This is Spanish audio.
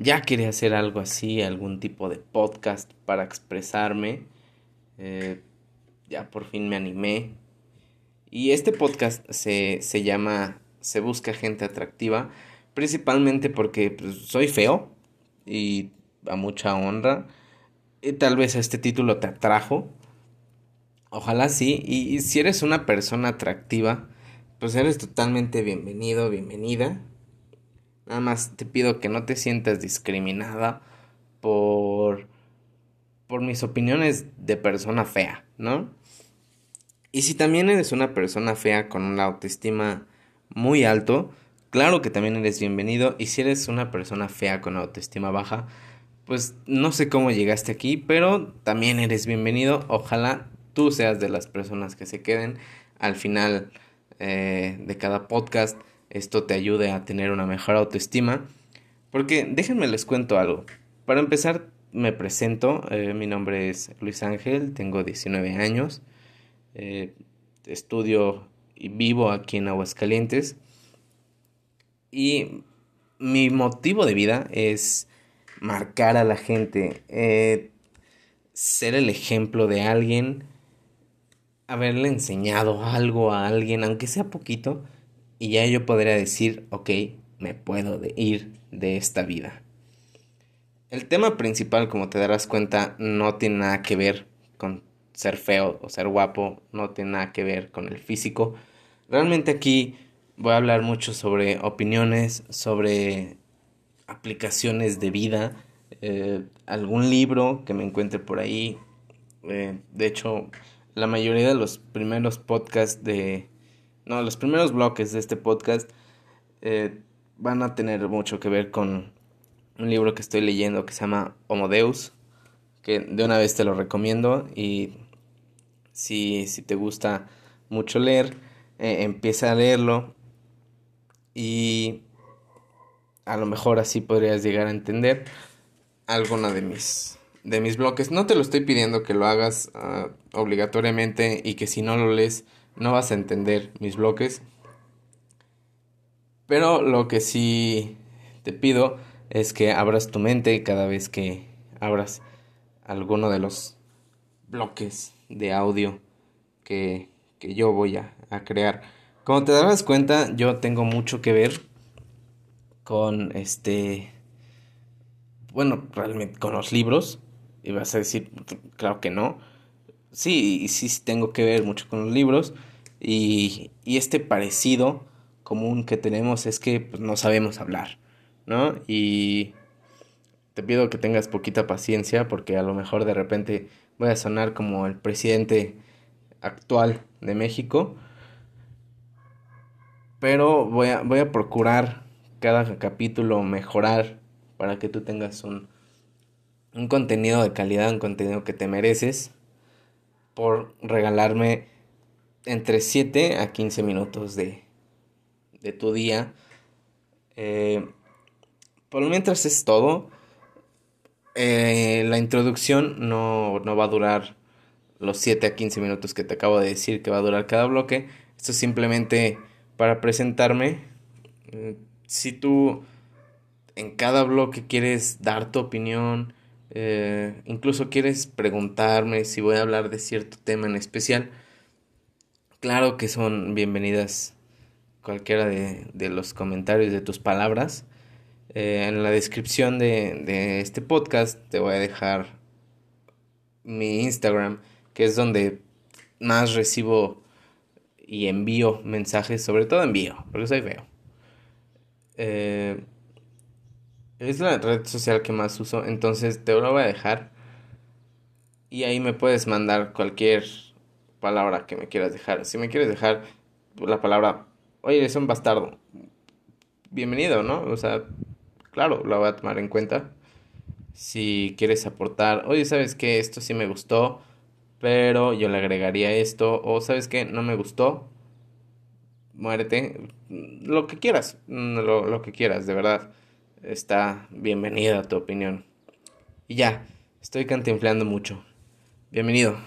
ya quería hacer algo así, algún tipo de podcast para expresarme. Eh, ya por fin me animé. Y este podcast se, se llama Se busca gente atractiva, principalmente porque pues, soy feo y a mucha honra. Y tal vez este título te atrajo. Ojalá sí. y si eres una persona atractiva, pues eres totalmente bienvenido, bienvenida. Nada más te pido que no te sientas discriminada por por mis opiniones de persona fea, ¿no? Y si también eres una persona fea con una autoestima muy alto, claro que también eres bienvenido. Y si eres una persona fea con autoestima baja, pues no sé cómo llegaste aquí, pero también eres bienvenido. Ojalá tú seas de las personas que se queden al final eh, de cada podcast esto te ayude a tener una mejor autoestima. Porque déjenme les cuento algo. Para empezar, me presento. Eh, mi nombre es Luis Ángel, tengo 19 años. Eh, estudio y vivo aquí en Aguascalientes. Y mi motivo de vida es marcar a la gente, eh, ser el ejemplo de alguien, haberle enseñado algo a alguien, aunque sea poquito, y ya yo podría decir, ok, me puedo ir de esta vida. El tema principal, como te darás cuenta, no tiene nada que ver con ser feo o ser guapo, no tiene nada que ver con el físico. Realmente aquí voy a hablar mucho sobre opiniones, sobre aplicaciones de vida, eh, algún libro que me encuentre por ahí. Eh, de hecho, la mayoría de los primeros podcasts de no, los primeros bloques de este podcast eh, van a tener mucho que ver con un libro que estoy leyendo que se llama Homo Deus, que de una vez te lo recomiendo y si, si te gusta mucho leer, eh, empieza a leerlo y a lo mejor así podrías llegar a entender alguna de mis de mis bloques. No te lo estoy pidiendo que lo hagas ah, obligatoriamente y que si no lo lees no vas a entender mis bloques. Pero lo que sí te pido es que abras tu mente cada vez que abras alguno de los bloques de audio que, que yo voy a, a, crear. Como te darás cuenta, yo tengo mucho que ver con este. Bueno, realmente con los libros. Y vas a decir, claro que no sí, sí tengo que ver mucho con los libros y, y este parecido común que tenemos es que pues, no sabemos hablar, ¿no? Y te pido que tengas poquita paciencia porque a lo mejor de repente voy a sonar como el presidente actual de México, pero voy a, voy a procurar cada capítulo mejorar para que tú tengas un, un contenido de calidad, un contenido que te mereces por regalarme entre 7 a 15 minutos de, de tu día. Eh, por mientras es todo. Eh, la introducción no, no, va a durar los 7 a 15 minutos que te acabo de decir que va a durar cada bloque. Esto es simplemente para presentarme. Mm, si tú en cada bloque quieres dar tu opinión, eh, incluso quieres preguntarme si voy a hablar de cierto tema en especial. Claro que son bienvenidas cualquiera de, los comentarios de tus palabras. Eh, en la descripción de, de este podcast te voy a dejar mi Instagram, que es donde más recibo y envío mensajes, sobre todo envío, porque soy feo. Eh, es la red social que más uso, entonces te lo voy a dejar. Y ahí me puedes mandar cualquier palabra que me quieras dejar. Si me quieres dejar la palabra, oye, eres un bastardo. Bienvenido, ¿no? O sea, claro, lo voy a tomar en cuenta. Si quieres aportar, oye, ¿sabes qué? Esto sí me gustó, pero yo le agregaría esto. O, ¿sabes qué? No me gustó. Muérete. Lo que quieras. Lo, lo que quieras, de verdad está bienvenida tu opinión. Y ya, estoy cantinflando mucho. Bienvenido.